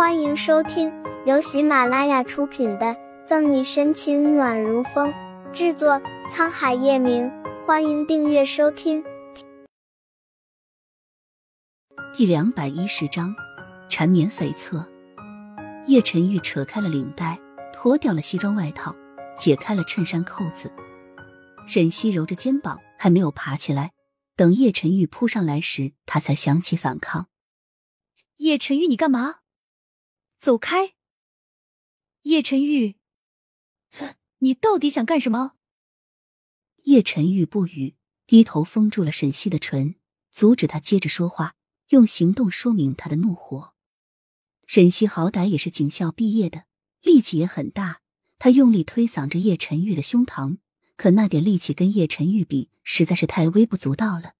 欢迎收听由喜马拉雅出品的《赠你深情暖如风》，制作沧海夜明。欢迎订阅收听。第两百一十章，缠绵悱恻。叶晨玉扯开了领带，脱掉了西装外套，解开了衬衫扣子。沈西揉着肩膀，还没有爬起来。等叶晨玉扑上来时，他才想起反抗。叶晨玉，你干嘛？走开！叶晨玉，你到底想干什么？叶晨玉不语，低头封住了沈西的唇，阻止他接着说话，用行动说明他的怒火。沈西好歹也是警校毕业的，力气也很大，他用力推搡着叶晨玉的胸膛，可那点力气跟叶晨玉比，实在是太微不足道了。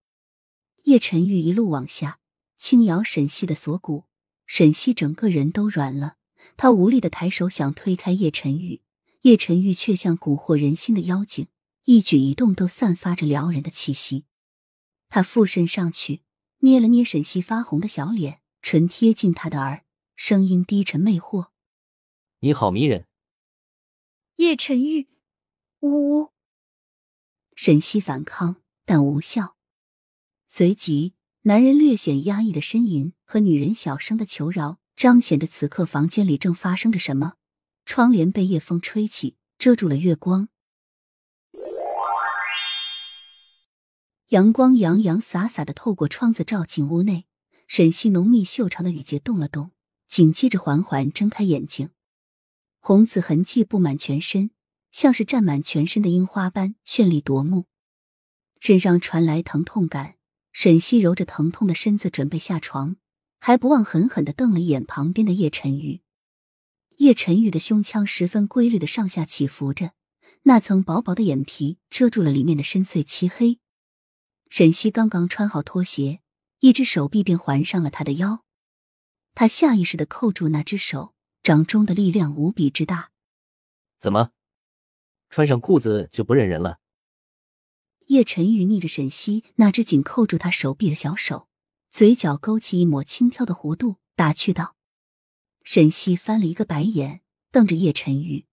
叶晨玉一路往下，轻摇沈西的锁骨。沈西整个人都软了，他无力的抬手想推开叶晨玉，叶晨玉却像蛊惑人心的妖精，一举一动都散发着撩人的气息。他附身上去，捏了捏沈西发红的小脸，唇贴近他的耳，声音低沉魅惑：“你好迷人。”叶晨玉，呜呜。沈西反抗，但无效。随即。男人略显压抑的呻吟和女人小声的求饶，彰显着此刻房间里正发生着什么。窗帘被夜风吹起，遮住了月光。阳光洋洋洒洒的透过窗子照进屋内。沈西浓密秀长的羽睫动了动，紧接着缓缓睁开眼睛。红紫痕迹布满全身，像是占满全身的樱花般绚丽夺目。身上传来疼痛感。沈西揉着疼痛的身子，准备下床，还不忘狠狠的瞪了一眼旁边的叶晨玉。叶晨玉的胸腔十分规律的上下起伏着，那层薄薄的眼皮遮住了里面的深邃漆黑。沈西刚刚穿好拖鞋，一只手臂便环上了他的腰，他下意识的扣住那只手，掌中的力量无比之大。怎么，穿上裤子就不认人了？叶晨玉逆着沈西那只紧扣住他手臂的小手，嘴角勾起一抹轻佻的弧度，打趣道：“沈西翻了一个白眼，瞪着叶晨玉，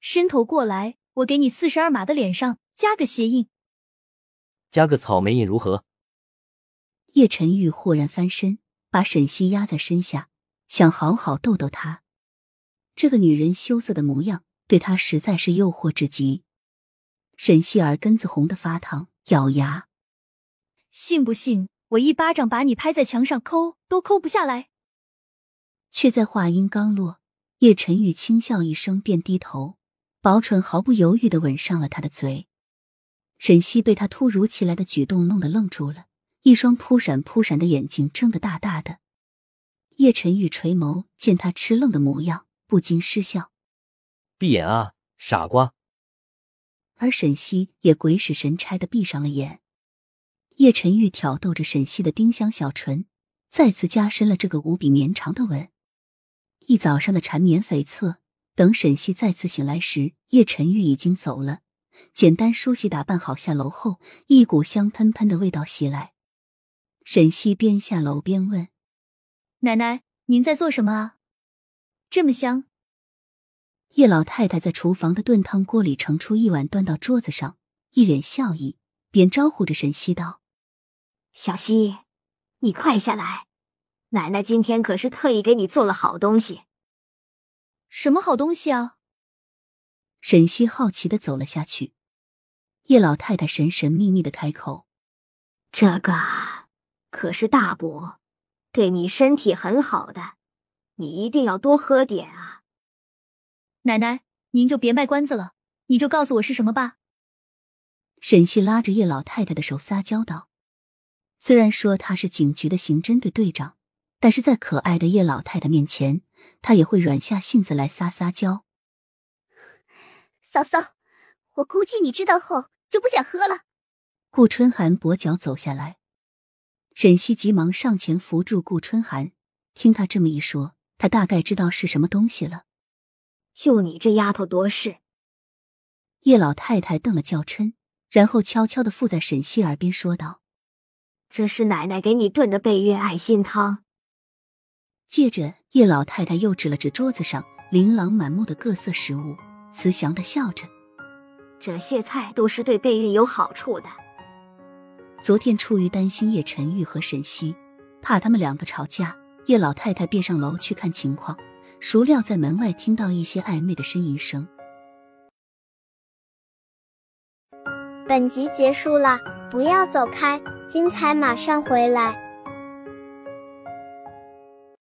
伸头过来，我给你四十二码的脸上加个鞋印，加个草莓印如何？”叶晨玉豁然翻身，把沈西压在身下，想好好逗逗她。这个女人羞涩的模样，对他实在是诱惑至极。沈西耳根子红的发烫，咬牙：“信不信我一巴掌把你拍在墙上，抠都抠不下来？”却在话音刚落，叶晨玉轻笑一声，便低头，薄唇毫不犹豫的吻上了他的嘴。沈西被他突如其来的举动弄得愣住了，一双扑闪扑闪的眼睛睁得大大的。叶晨玉垂眸，见他吃愣的模样，不禁失笑：“闭眼啊，傻瓜。”而沈西也鬼使神差的闭上了眼。叶晨玉挑逗着沈西的丁香小唇，再次加深了这个无比绵长的吻。一早上的缠绵悱恻，等沈西再次醒来时，叶晨玉已经走了。简单梳洗打扮好下楼后，一股香喷喷的味道袭来。沈西边下楼边问：“奶奶，您在做什么啊？这么香。”叶老太太在厨房的炖汤锅里盛出一碗，端到桌子上，一脸笑意，便招呼着沈西道：“小西，你快下来，奶奶今天可是特意给你做了好东西。”“什么好东西啊？”沈西好奇的走了下去。叶老太太神神秘秘的开口：“这个可是大补，对你身体很好的，你一定要多喝点啊。”奶奶，您就别卖关子了，你就告诉我是什么吧。沈西拉着叶老太太的手撒娇道：“虽然说他是警局的刑侦队队长，但是在可爱的叶老太太面前，他也会软下性子来撒撒娇。”嫂嫂，我估计你知道后就不想喝了。顾春寒跛脚走下来，沈西急忙上前扶住顾春寒。听他这么一说，他大概知道是什么东西了。就你这丫头多事！叶老太太瞪了叫嗔，然后悄悄的附在沈西耳边说道：“这是奶奶给你炖的贝月爱心汤。”接着叶老太太又指了指桌子上琳琅满目的各色食物，慈祥的笑着：“这些菜都是对备孕有好处的。”昨天出于担心叶晨玉和沈西，怕他们两个吵架，叶老太太便上楼去看情况。孰料在门外听到一些暧昧的呻吟声。本集结束了，不要走开，精彩马上回来。